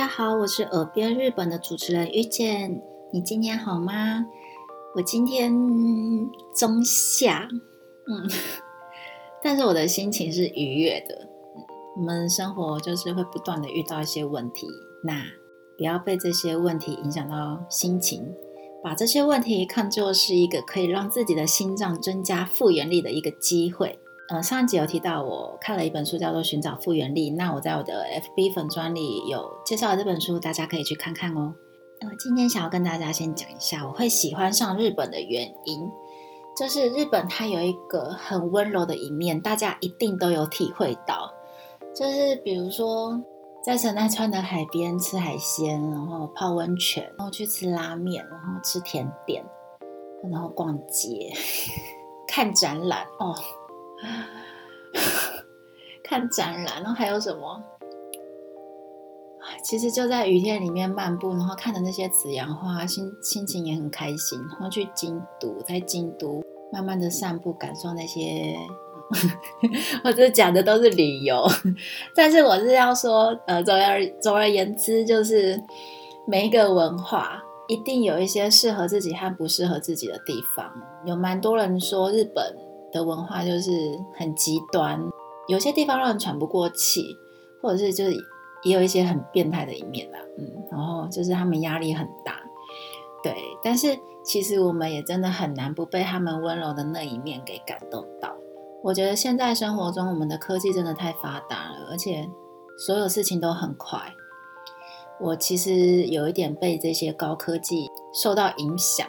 大家好，我是耳边日本的主持人遇见。你今天好吗？我今天中下，嗯，但是我的心情是愉悦的。我们生活就是会不断的遇到一些问题，那不要被这些问题影响到心情，把这些问题看作是一个可以让自己的心脏增加复原力的一个机会。呃，上一集有提到我看了一本书，叫做《寻找复原力》。那我在我的 FB 粉专里有介绍这本书，大家可以去看看哦。呃，今天想要跟大家先讲一下，我会喜欢上日本的原因，就是日本它有一个很温柔的一面，大家一定都有体会到。就是比如说，在神奈川的海边吃海鲜，然后泡温泉，然后去吃拉面，然后吃甜点，然后逛街，看展览哦。看展览，然后还有什么？其实就在雨天里面漫步，然后看着那些紫阳花，心心情也很开心。然后去京都，在京都慢慢的散步，感受那些。我这讲的都是旅游，但是我是要说，呃，总而总而言之，就是每一个文化一定有一些适合自己和不适合自己的地方。有蛮多人说日本。的文化就是很极端，有些地方让人喘不过气，或者是就是也有一些很变态的一面啦，嗯，然后就是他们压力很大，对，但是其实我们也真的很难不被他们温柔的那一面给感动到。我觉得现在生活中我们的科技真的太发达了，而且所有事情都很快。我其实有一点被这些高科技受到影响。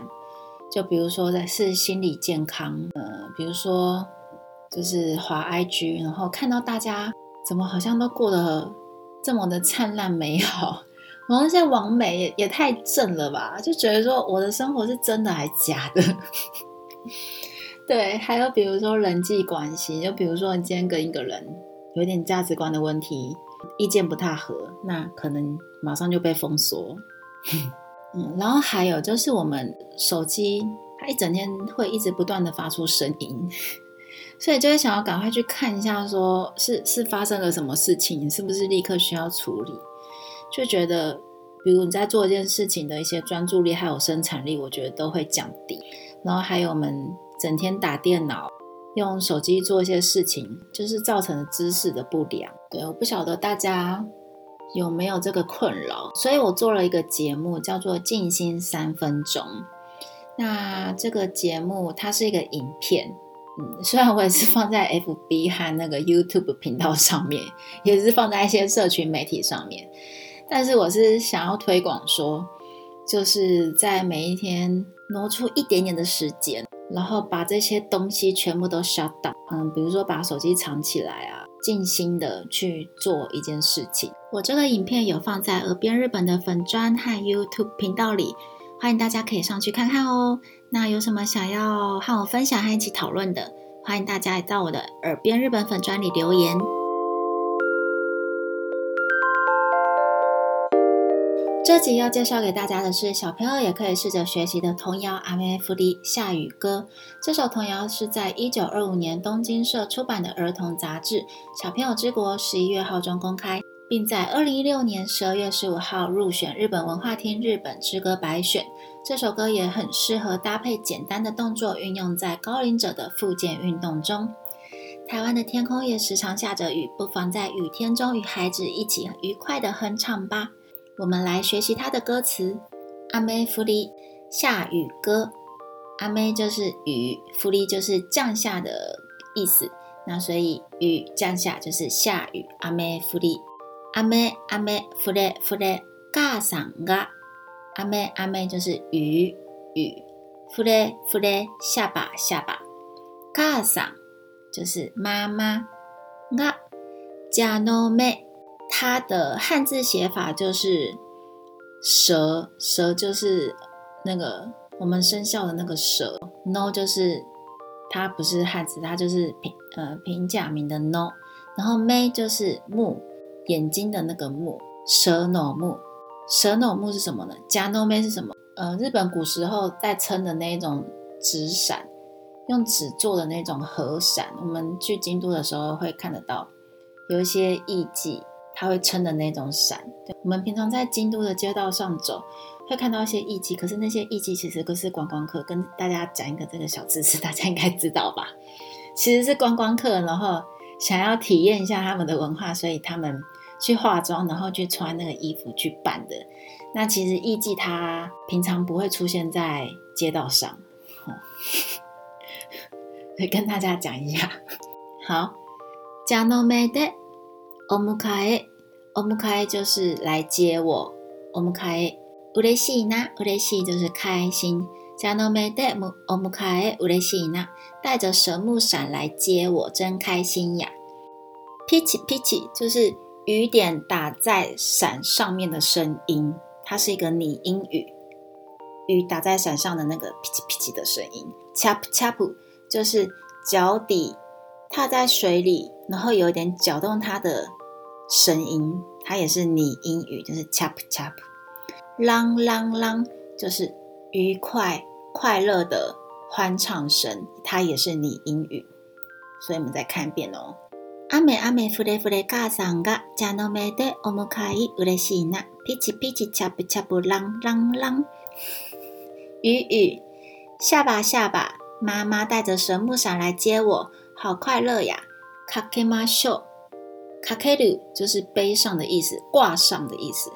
就比如说，在是心理健康，呃，比如说就是滑 IG，然后看到大家怎么好像都过得这么的灿烂美好，然后那些网美也也太正了吧，就觉得说我的生活是真的还是假的？对，还有比如说人际关系，就比如说你今天跟一个人有点价值观的问题，意见不太合，那可能马上就被封锁。嗯，然后还有就是我们手机，它一整天会一直不断的发出声音，所以就会想要赶快去看一下，说是是发生了什么事情，是不是立刻需要处理？就觉得，比如你在做一件事情的一些专注力还有生产力，我觉得都会降低。然后还有我们整天打电脑、用手机做一些事情，就是造成的姿势的不良。对，我不晓得大家。有没有这个困扰？所以我做了一个节目，叫做《静心三分钟》。那这个节目它是一个影片，嗯，虽然我也是放在 FB 和那个 YouTube 频道上面，也是放在一些社群媒体上面，但是我是想要推广说，就是在每一天挪出一点点的时间，然后把这些东西全部都 shut down，嗯，比如说把手机藏起来啊。尽心的去做一件事情。我这个影片有放在耳边日本的粉砖和 YouTube 频道里，欢迎大家可以上去看看哦。那有什么想要和我分享和一起讨论的，欢迎大家也到我的耳边日本粉砖里留言。这集要介绍给大家的是小朋友也可以试着学习的童谣《阿妹夫的下雨歌》。这首童谣是在一九二五年东京社出版的儿童杂志《小朋友之国》十一月号中公开，并在二零一六年十二月十五号入选日本文化厅日本之歌百选。这首歌也很适合搭配简单的动作，运用在高龄者的复健运动中。台湾的天空也时常下着雨，不妨在雨天中与孩子一起愉快的哼唱吧。我们来学习它的歌词。阿妹福利下雨歌，阿妹就是雨，福利就是降下的意思。那所以雨降下就是下雨。阿妹福利，阿妹阿妹福利福利嘎上嘎，阿妹阿妹就是雨雨，福利福利下巴下巴，嘎上就是妈妈。嘎加诺妹。它的汉字写法就是蛇，蛇就是那个我们生肖的那个蛇。no 就是它不是汉字，它就是平呃平假名的 no。然后 may 就是目，眼睛的那个目。蛇 no 目，蛇 no 目是什么呢？加 no may 是什么？呃，日本古时候在撑的那一种纸伞，用纸做的那种和伞。我们去京都的时候会看得到，有一些艺伎。它会撑的那种伞。我们平常在京都的街道上走，会看到一些艺伎，可是那些艺伎其实都是观光客。跟大家讲一个这个小知识，大家应该知道吧？其实是观光客，然后想要体验一下他们的文化，所以他们去化妆，然后去穿那个衣服去扮的。那其实艺伎它平常不会出现在街道上，会跟大家讲一下。好，加诺梅的欧姆卡耶，欧姆卡耶就是来接我。欧姆卡耶乌雷西纳，乌雷西就是开心。加诺梅的姆欧姆卡耶乌雷西纳，带着神木伞来接我，真开心呀！噼奇噼奇就是雨点打在伞上面的声音，它是一个拟音语，雨打在伞上的那个噼奇噼奇的声音。chap chap 就是脚底。踏在水里，然后有点搅动它的声音，它也是拟音语，就是 chap chap。啷啷啷，就是愉快、快乐的欢唱声，它也是拟音语。所以我们再看一遍哦。阿美阿美，弗雷弗雷，嘎桑嘎，加诺梅的欧姆卡伊乌雷西纳，皮奇皮奇恰布恰布，啷啷啷。雨雨，下吧下吧，妈妈带着神木伞来接我。好快乐呀！卡克马秀 kakeru 就是背上的意思，挂上的意思。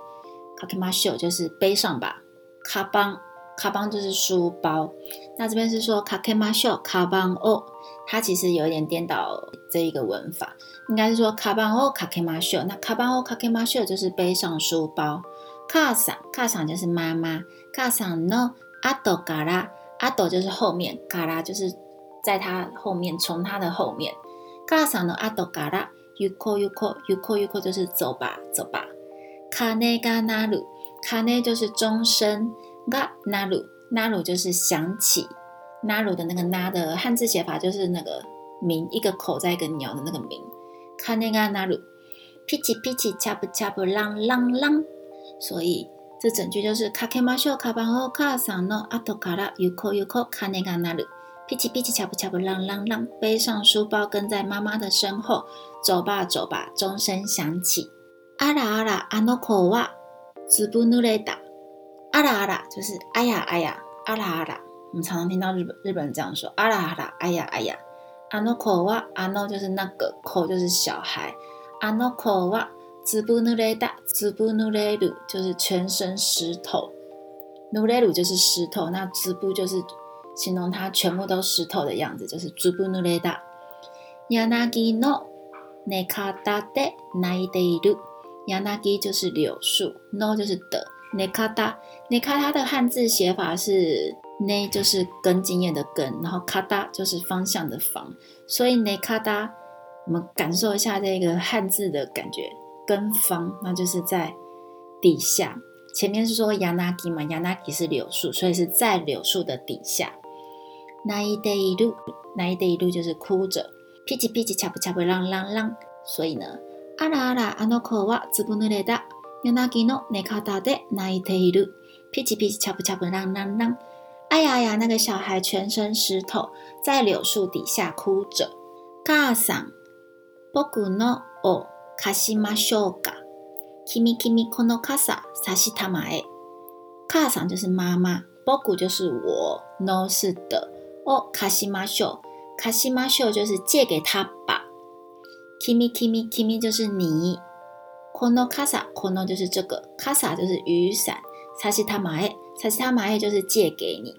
kakemasho 就是背上吧。kabang kabang 就是书包。那这边是说 kakemasho kabang o，它其实有一点颠倒这一个文法，应该是说 kabang o kakemasho。那 kabang o kakemasho 就是背上书包。kasan kasan 就是妈妈。kasa no ado gara ado 就是后面，ga la 就是在它后面，从它的后面。kasa no ado gara。阿斗嘎拉，yuko yuko yuko yuko 就是走吧走吧，卡内嘎纳鲁，卡内就是钟声，嘎纳鲁纳鲁就是响起，纳鲁的那个纳的汉字写法就是那个鸣一个口在一个鸟的那个鸣，卡内嘎纳鲁，噼奇噼奇恰不恰不啷啷啷，所以这整句就是卡克马秀卡邦欧卡桑诺阿斗嘎拉 yuko yuko 卡内嘎纳鲁。噼叽噼叽，恰不恰不，啷啷啷，背上书包，跟在妈妈的身后，走吧走吧，钟声响起。阿拉阿拉，阿诺可哇，滋布努雷达。阿拉阿拉，就是哎呀哎呀，阿拉阿拉。我们常常听到日本日本人这样说，阿拉阿拉，哎呀哎呀。阿诺可哇，阿诺就是那个可就是小孩。阿诺可哇，滋布努雷达，滋布努雷鲁就是全身湿透，努雷鲁就是湿透，那滋布就是。形容它全部都湿透的样子，就是“ずぶ濡れた”。柳の根で泣いている。柳就是柳树，no 就是的。根根它的汉字写法是根就是根茎叶的根，然后卡达就是方向的方，所以根达我们感受一下这个汉字的感觉，根方那就是在底下。前面是说亚纳基嘛，亚纳基是柳树，所以是在柳树的底下。 那一得一路，那一得一路就是哭着，噼叽噼叽，恰不恰不，啷啷啷。所以呢，阿拉阿拉，阿诺可哇，滋不努雷达，有那吉诺，内卡达的，那一得一路，噼叽噼叽，恰不恰不，啷啷啷。哎呀呀，那个小孩全身湿透，在柳树底下哭着。卡桑，波古诺哦，卡西马修嘎，kimi kimi kono kasa sashi tamae。卡桑就是妈妈，波古就是我，no 是的。哦，卡西马秀，卡西马秀就是借给他吧。kimi kimi kimi 就是你。kono kasa，kono 就是这个，kasa 就是雨伞。萨西塔玛埃，萨西塔玛埃就是借给你。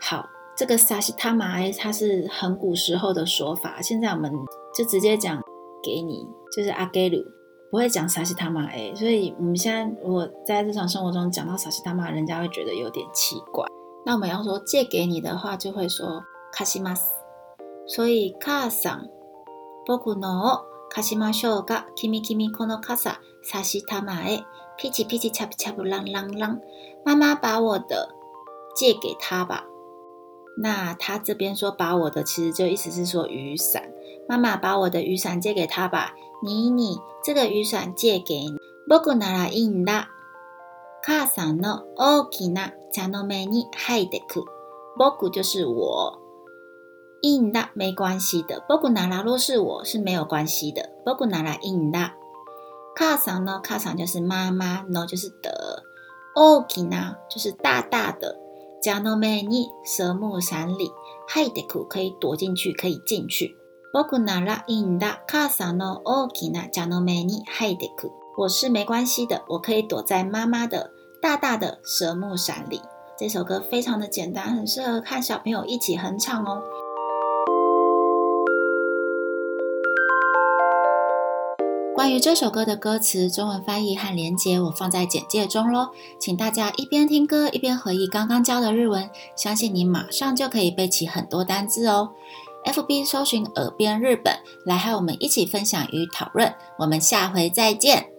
好，这个萨西塔玛埃它是很古时候的说法，现在我们就直接讲给你，就是阿给鲁，不会讲萨西塔玛埃。所以我们现在如果在日常生活中讲到萨西塔玛，人家会觉得有点奇怪。那我们要说借给你的话，就会说卡西马斯。所以卡桑，波古诺卡西马秀嘎，kimi kimi kono kasa sashi tamae，噼叽噼叽，恰不恰不，啷啷啷。妈妈把我的借给他吧。那他这边说把我的，其实就意思是说雨伞。妈妈把我的雨伞借给他吧。你你这个雨伞借给你。波古那拉印拉。卡桑诺大きな茶の目に入ってく。僕就是我。印だ没关系的。僕なら若是我是没有关系的。僕なら印だ。 卡桑呢，卡桑就是妈妈，no 就是的。大きな就是大大的。加诺梅尼蛇木伞里，海德库可以躲进去，可以进去。僕ならいいんだ。卡桑の大きな加诺梅尼海德库，我是没关系的，我可以躲在妈妈的 大大的蛇木伞里。这首歌非常的简单，很适合看小朋友一起哼唱哦。关于这首歌的歌词、中文翻译和连接，我放在简介中喽。请大家一边听歌一边回忆刚刚教的日文，相信你马上就可以背起很多单字哦。FB 搜寻“耳边日本”，来和我们一起分享与讨论。我们下回再见。